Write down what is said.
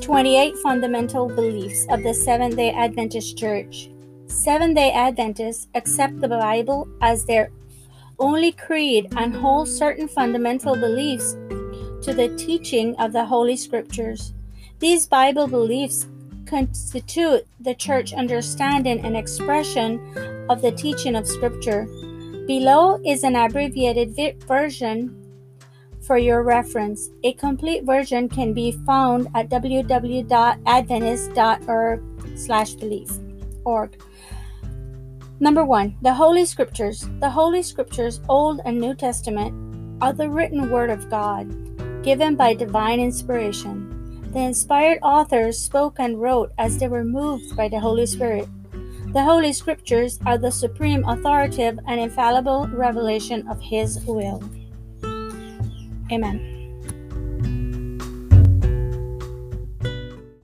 28 Fundamental Beliefs of the Seventh day Adventist Church. Seventh day Adventists accept the Bible as their only creed and hold certain fundamental beliefs to the teaching of the Holy Scriptures. These Bible beliefs constitute the church understanding and expression of the teaching of Scripture. Below is an abbreviated version for your reference. A complete version can be found at www.adventist.org/belief. Org. Number 1. The Holy Scriptures. The Holy Scriptures, Old and New Testament, are the written word of God, given by divine inspiration. The inspired authors spoke and wrote as they were moved by the Holy Spirit. The Holy Scriptures are the supreme authoritative and infallible revelation of His will. Amen.